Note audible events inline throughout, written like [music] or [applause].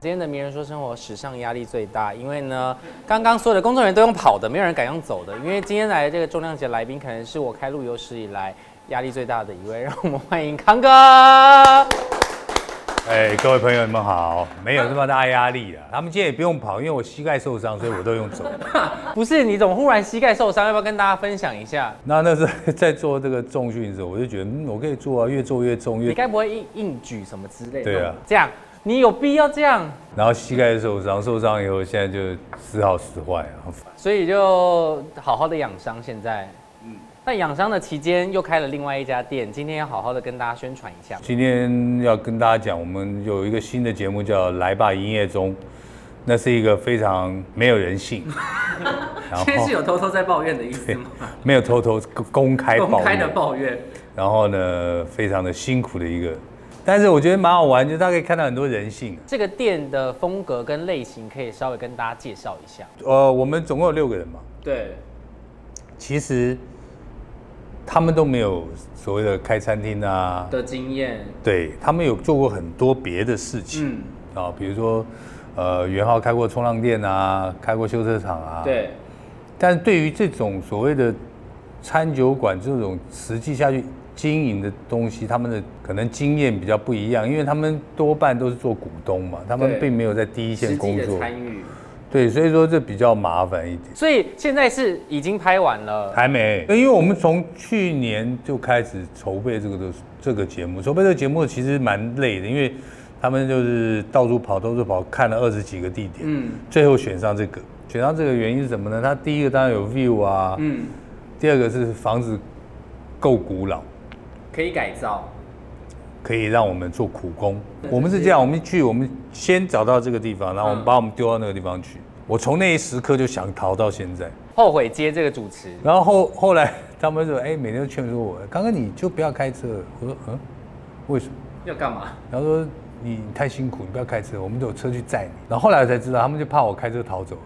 今天的名人说生活史上压力最大，因为呢，刚刚所有的工作人员都用跑的，没有人敢用走的。因为今天来的这个重量级来宾，可能是我开路有史以来压力最大的一位。让我们欢迎康哥。[laughs] 哎，各位朋友，你们好！没有这么大压力啊。他们今天也不用跑，因为我膝盖受伤，所以我都用走。[laughs] 不是，你怎么忽然膝盖受伤？要不要跟大家分享一下？那那是在做这个重训的时候，我就觉得，嗯，我可以做啊，越做越重，越你该不会硬硬举什么之类的？对啊，这样。你有必要这样？然后膝盖受伤，受伤以后现在就时好时坏啊，所以就好好的养伤。现在，嗯，在养伤的期间又开了另外一家店，今天要好好的跟大家宣传一下。今天要跟大家讲，我们有一个新的节目叫《来吧营业中》，那是一个非常没有人性。[laughs] 今天是有偷偷在抱怨的意思吗？[laughs] 没有偷偷公开公开的抱怨。然后呢，非常的辛苦的一个。但是我觉得蛮好玩，就大家可以看到很多人性。这个店的风格跟类型可以稍微跟大家介绍一下。呃，我们总共有六个人嘛。对。其实他们都没有所谓的开餐厅啊的经验。对他们有做过很多别的事情。嗯。啊，比如说，呃，元浩开过冲浪店啊，开过修车厂啊。对。但是对于这种所谓的餐酒馆这种实际下去。经营的东西，他们的可能经验比较不一样，因为他们多半都是做股东嘛，他们并没有在第一线工作参与。对，所以说这比较麻烦一点。所以现在是已经拍完了？还没，因为我们从去年就开始筹备这个的这个节目，筹备这个节目其实蛮累的，因为他们就是到处跑，到处跑，看了二十几个地点，嗯，最后选上这个，选上这个原因是什么呢？它第一个当然有 view 啊，嗯，第二个是房子够古老。可以改造，可以让我们做苦工。我们是这样，我们去，我们先找到这个地方，然后我们把我们丢到那个地方去。我从那一时刻就想逃到现在，后悔接这个主持。然后后后来 [laughs] 他们说，哎，每天都劝说我，刚刚你就不要开车。我说，嗯，为什么？要干嘛？然后说你太辛苦，你不要开车，我们都有车去载你。然后后来才知道，他们就怕我开车逃走。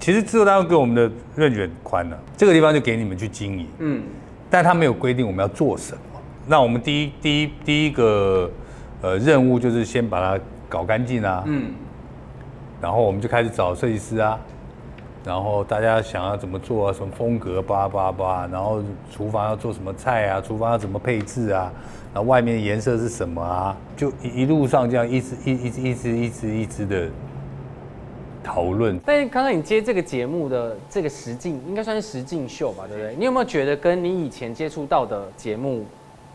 其实制作单位给我们的任卷宽了，这个地方就给你们去经营。嗯。但他没有规定我们要做什么，那我们第一第一第一个呃任务就是先把它搞干净啊，嗯，然后我们就开始找设计师啊，然后大家想要怎么做啊，什么风格，叭叭叭，然后厨房要做什么菜啊，厨房要怎么配置啊，然后外面颜色是什么啊，就一一路上这样一直一一直一直一直一直的。讨论，但是刚刚你接这个节目的这个实境，应该算是实境秀吧，对不对？你有没有觉得跟你以前接触到的节目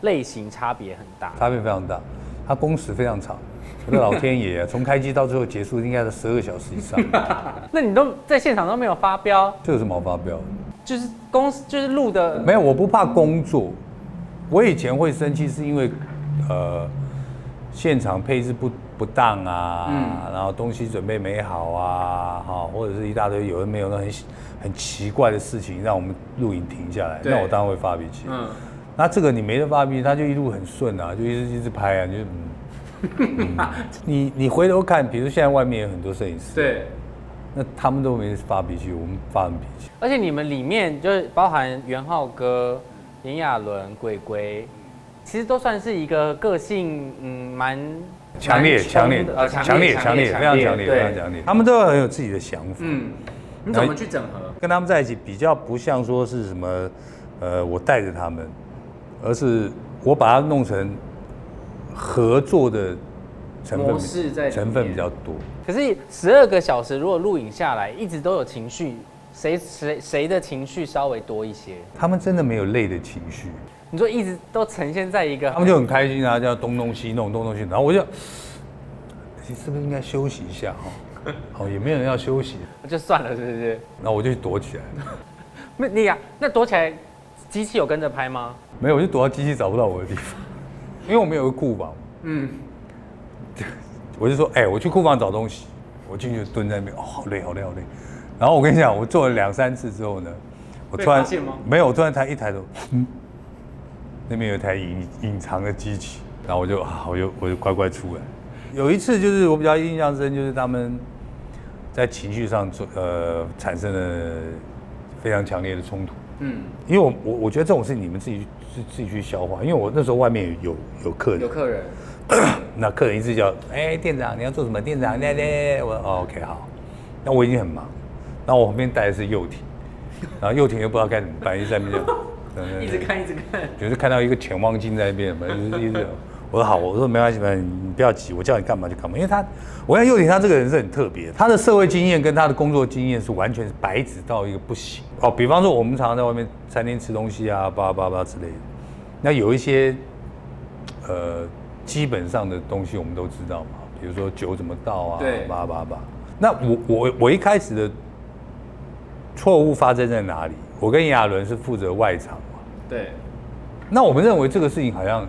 类型差别很大？差别非常大，它工时非常长。我的老天爷啊，[laughs] 从开机到最后结束应该是十二个小时以上。[laughs] 那你都在现场都没有发飙？这有什么好发飙？就是公就是录的没有，我不怕工作。我以前会生气是因为，呃，现场配置不。不当啊，然后东西准备没好啊，哈，或者是一大堆有人没有那很很奇怪的事情，让我们录影停下来，那我当然会发脾气。嗯，那这个你没得发脾气，他就一路很顺啊，就一直一直拍啊，就嗯，[laughs] 你你回头看，比如现在外面有很多摄影师，对，那他们都没发脾气，我们发什么脾气。而且你们里面就是包含元浩哥、炎亚纶、鬼鬼，其实都算是一个个性嗯蛮。强烈、强烈、强烈、强烈，非常强烈、非常强烈。他们都很有自己的想法。嗯，你怎么去整合？跟他们在一起比较不像说是什么，呃，我带着他们，而是我把它弄成合作的成分，成分比较多。可是十二个小时如果录影下来，一直都有情绪，谁谁谁的情绪稍微多一些？他们真的没有累的情绪。你说一直都呈现在一个，他们就很开心啊，叫东东西弄东东西，然后我就，你是不是应该休息一下哈？[laughs] 哦，也没有人要休息，就算了，是不是？然后我就躲起来。[laughs] 那你呀，那躲起来，机器有跟着拍吗？没有，我就躲到机器找不到我的地方，[laughs] 因为我们有个库房。嗯。我就说，哎，我去库房找东西，我进去蹲在那边，哦，好累，好累，好累。然后我跟你讲，我做了两三次之后呢，我突然没有，我突然抬一抬头，嗯。那边有一台隐隐藏的机器，然后我就啊，我就我就乖乖出来。有一次就是我比较印象深，就是他们在情绪上做呃产生了非常强烈的冲突。嗯，因为我我我觉得这种事你们自己自自己去消化，因为我那时候外面有有客人，有客人，[coughs] 那客人一直叫，哎，店长你要做什么？店长，来来，我说哦 OK 好，那我已经很忙，然后我旁边带的是幼婷，然后幼婷又不知道该怎么办，一直在那边一直看一直看。就是看到一个潜望镜在那边，嘛，[laughs] 就是一直。我说好，我说没关系，没关系，你不要急，我叫你干嘛就干嘛。因为他，我看幼婷他这个人是很特别，他的社会经验跟他的工作经验是完全是白纸到一个不行哦。比方说我们常常在外面餐厅吃东西啊，叭叭叭之类的，那有一些呃基本上的东西我们都知道嘛，比如说酒怎么倒啊，对，叭叭叭。那我我我一开始的错误发生在哪里？我跟亚伦是负责外场嘛，对。那我们认为这个事情好像。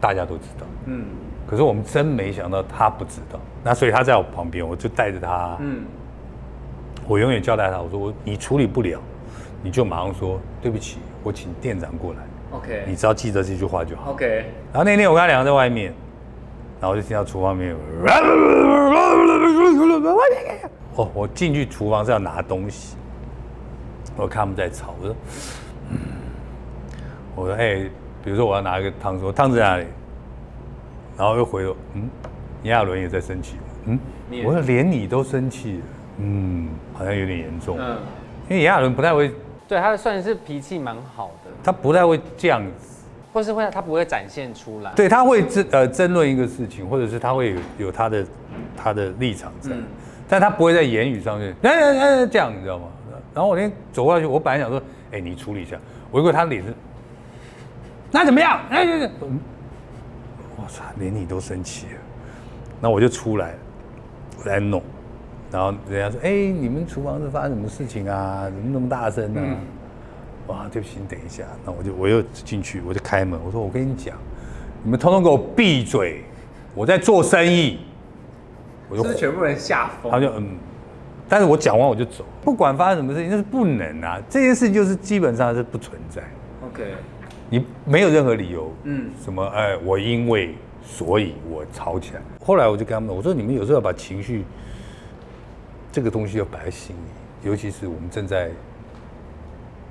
大家都知道，嗯，可是我们真没想到他不知道，那所以他在我旁边，我就带着他，嗯，我永远交代他，我说我你处理不了，你就马上说对不起，我请店长过来，OK，你只要记得这句话就好，OK。然后那天我跟他两个在外面，然后我就听到厨房里面，[laughs] 哦，我进去厨房是要拿东西，我看他们在吵，我说，嗯，我说哎。比如说我要拿一个汤，说汤在哪里？然后又回头，嗯，亚伦也在生气，嗯，我说连你都生气，嗯，好像有点严重，嗯，因为亚伦不太会，对他算是脾气蛮好的，他不太会这样子，或是会他不会展现出来，对他会争呃争论一个事情，或者是他会有有他的他的立场在，但他不会在言语上面，哎哎哎这样你知道吗？然后我那天走过去，我本来想说，哎你处理一下，我一过他脸是。那怎么样？哎，我操，连你都生气了，那我就出来，来弄，然后人家说：“哎，你们厨房是发生什么事情啊？怎么那么大声呢？”哇，对不起，你等一下。那我就我又进去，我就开门，我说：“我跟你讲，你们通通给我闭嘴，我在做生意。”我就全部人吓疯。他就嗯，但是我讲完我就走，不管发生什么事情，那是不能啊。这件事情就是基本上是不存在。OK。你没有任何理由，嗯，什么哎，我因为所以我吵起来。后来我就跟他们我说你们有时候要把情绪这个东西要摆在心里，尤其是我们正在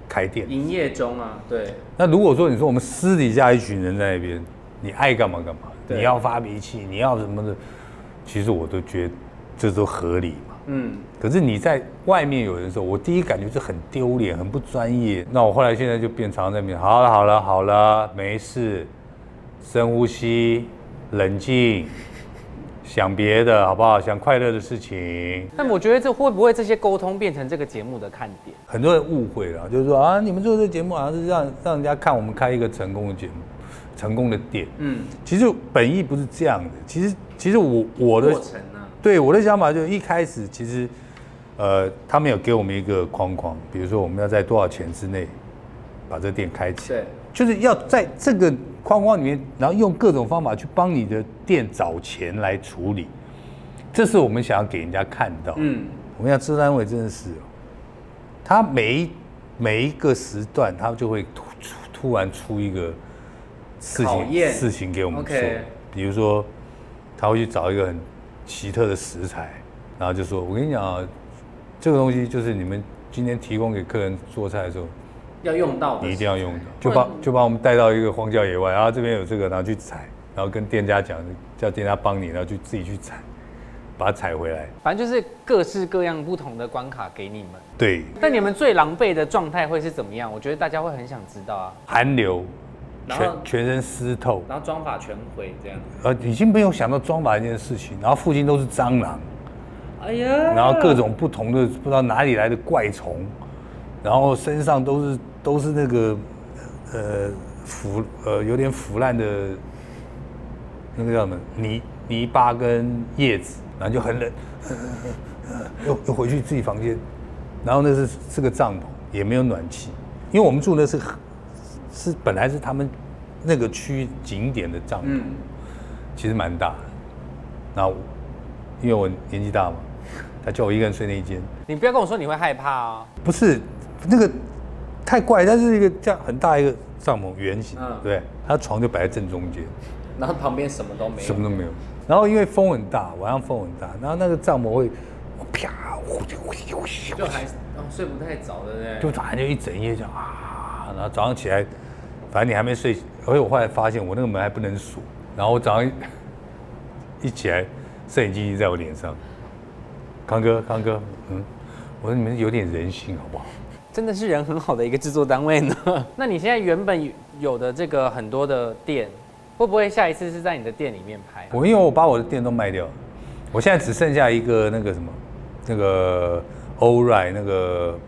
开店、营业中啊。对。那如果说你说我们私底下一群人在那边，你爱干嘛干嘛，你要发脾气，你要什么的，其实我都觉得这都合理。嗯，可是你在外面有人的时候，我第一感觉是很丢脸，很不专业。那我后来现在就变常在面，好了好了好了，没事，深呼吸，冷静，想别的好不好？想快乐的事情。但我觉得这会不会这些沟通变成这个节目的看点？很多人误会了，就是说啊，你们做这个节目好像是让让人家看我们开一个成功的节目，成功的店。嗯，其实本意不是这样的。其实其实我我的。对我的想法就一开始其实，呃，他们有给我们一个框框，比如说我们要在多少钱之内把这店开起，对，就是要在这个框框里面，然后用各种方法去帮你的店找钱来处理，这是我们想要给人家看到。嗯，我们要知单位真的是，他每一每一个时段，他就会突突然出一个事情事情给我们做，比如说他会去找一个很。奇特的食材，然后就说：“我跟你讲啊，这个东西就是你们今天提供给客人做菜的时候要用到，的一定要用的。就把就把我们带到一个荒郊野外，然后这边有这个，然后去采，然后跟店家讲，叫店家帮你，然后去自己去采，把它采回来。反正就是各式各样不同的关卡给你们。对。但你们最狼狈的状态会是怎么样？我觉得大家会很想知道啊。寒流。全全身湿透，然后妆法全毁这样。呃，已经没有想到妆法这件事情，然后附近都是蟑螂，哎呀，然后各种不同的不知道哪里来的怪虫，然后身上都是都是那个呃腐呃有点腐烂的，那个叫什么泥泥巴跟叶子，然后就很冷，[laughs] 又又回去自己房间，然后那是是个帐篷，也没有暖气，因为我们住的是。是本来是他们那个区景点的帐篷，其实蛮大的。那因为我年纪大嘛，[laughs] 他叫我一个人睡那一间。你不要跟我说你会害怕啊！不是，那个太怪，但是一个这样很大一个帐篷圆形，对，他床就摆在正中间，然后旁边什么都没有，什么都没有。然后因为风很大，晚上风很大，然后那个帐篷会啪呼呼呼呼，就还睡不太早的，就反正就一整夜这样啊，然后早上起来。反正你还没睡，而且我后来发现我那个门还不能锁，然后我早上一 [laughs] 一起来，摄影机已经在我脸上。康哥，康哥，嗯，我说你们有点人性好不好？真的是人很好的一个制作单位呢。[laughs] 那你现在原本有的这个很多的店，会不会下一次是在你的店里面拍？我因为我把我的店都卖掉了，我现在只剩下一个那个什么，那个欧瑞那个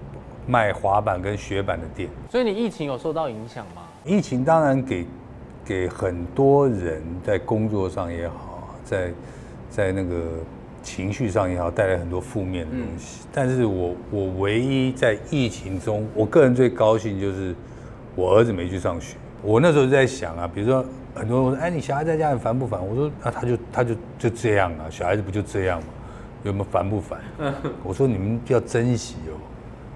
卖滑板跟雪板的店。所以你疫情有受到影响吗？疫情当然给给很多人在工作上也好，在在那个情绪上也好，带来很多负面的东西。但是我我唯一在疫情中，我个人最高兴就是我儿子没去上学。我那时候就在想啊，比如说很多人说，哎，你小孩在家很烦不烦？我说啊，他就他就就这样啊，小孩子不就这样吗？有没有烦不烦？[laughs] 我说你们要珍惜哦，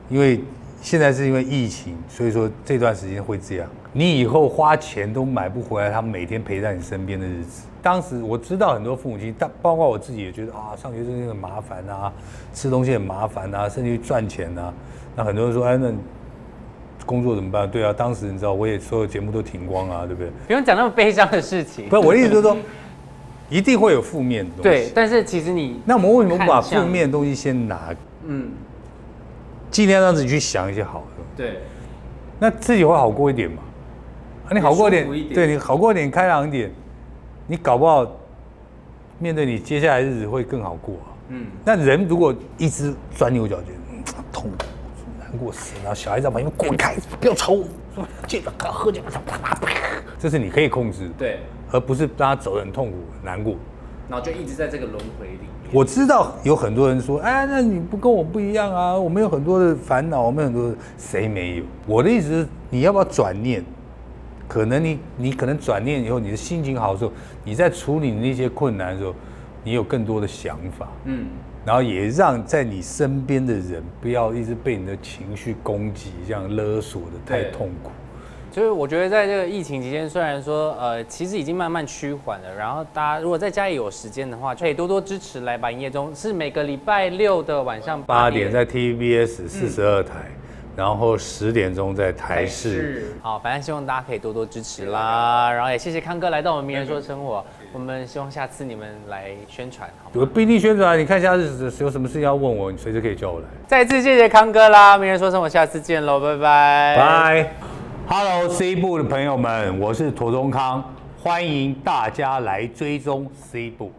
因为现在是因为疫情，所以说这段时间会这样。你以后花钱都买不回来他每天陪在你身边的日子。当时我知道很多父母亲，但包括我自己也觉得啊，上学真的很麻烦啊，吃东西很麻烦啊，甚至于赚钱啊。那很多人说，哎，那工作怎么办？对啊，当时你知道，我也所有节目都停光啊，对不对？不用讲那么悲伤的事情。不是我的意思，就是说，一定会有负面的东西。对，但是其实你那我们为什么不把负面的东西先拿，嗯，尽量让自己去想一些好的？对，那自己会好过一点嘛？啊，你好过一点对你好过一点，开朗一点，你搞不好面对你接下来日子会更好过啊。嗯，那人如果一直钻牛角尖，嗯痛苦、难过死，然后小孩在旁边滚开，不要吵我，说这个喝酒，啪啪啪，这是你可以控制的，对，而不是让他走得很痛苦、很难过。然后就一直在这个轮回里。我知道有很多人说，哎，那你不跟我不一样啊，我们有很多的烦恼，我们有很多的谁没有？我的意思是，你要不要转念？可能你你可能转念以后，你的心情好的时候，你在处理那些困难的时候，你有更多的想法，嗯，然后也让在你身边的人不要一直被你的情绪攻击，这样勒索的太痛苦。就是我觉得在这个疫情期间，虽然说呃，其实已经慢慢趋缓了，然后大家如果在家里有时间的话，就可以多多支持来吧营业中，是每个礼拜六的晚上八点在 TVBS 四十二台，然后十点钟在台视。是好，反正希望大家可以多多支持啦，然后也谢谢康哥来到我们名人说生活，我们希望下次你们来宣传，好吗？我不一定宣传，你看下次有什么事情要问我，你随时可以叫我来。再次谢谢康哥啦，名人说生活，下次见喽，拜拜，拜。Hello C 部的朋友们，我是陀中康，欢迎大家来追踪 C 部。